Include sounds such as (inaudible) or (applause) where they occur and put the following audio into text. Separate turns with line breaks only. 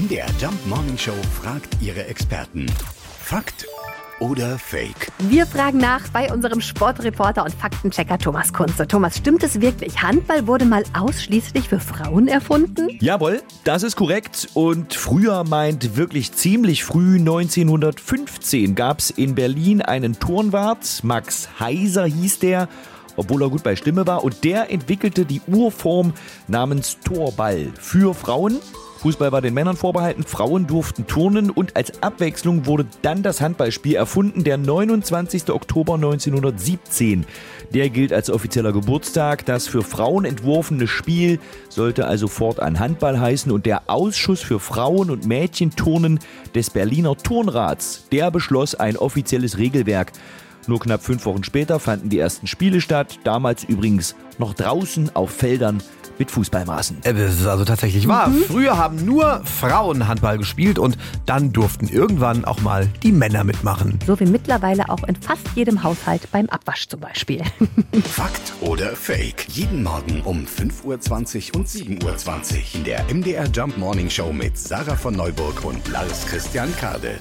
MDR Jump Morning Show fragt ihre Experten. Fakt oder Fake?
Wir fragen nach bei unserem Sportreporter und Faktenchecker Thomas Kunze. Thomas, stimmt es wirklich? Handball wurde mal ausschließlich für Frauen erfunden?
Jawohl, das ist korrekt. Und früher meint wirklich ziemlich früh, 1915, gab es in Berlin einen Turnwart. Max Heiser hieß der obwohl er gut bei Stimme war. Und der entwickelte die Urform namens Torball für Frauen. Fußball war den Männern vorbehalten, Frauen durften turnen und als Abwechslung wurde dann das Handballspiel erfunden, der 29. Oktober 1917. Der gilt als offizieller Geburtstag. Das für Frauen entworfene Spiel sollte also fortan Handball heißen und der Ausschuss für Frauen- und Mädchenturnen des Berliner Turnrats, der beschloss ein offizielles Regelwerk. Nur knapp fünf Wochen später fanden die ersten Spiele statt, damals übrigens noch draußen auf Feldern mit Fußballmaßen.
Das ist also tatsächlich wahr.
Mhm.
Früher haben nur Frauen Handball gespielt und dann durften irgendwann auch mal die Männer mitmachen.
So wie mittlerweile auch in fast jedem Haushalt beim Abwasch zum Beispiel. (laughs)
Fakt oder Fake? Jeden Morgen um 5.20 Uhr und 7.20 Uhr in der MDR Jump Morning Show mit Sarah von Neuburg und Lars Christian Kade.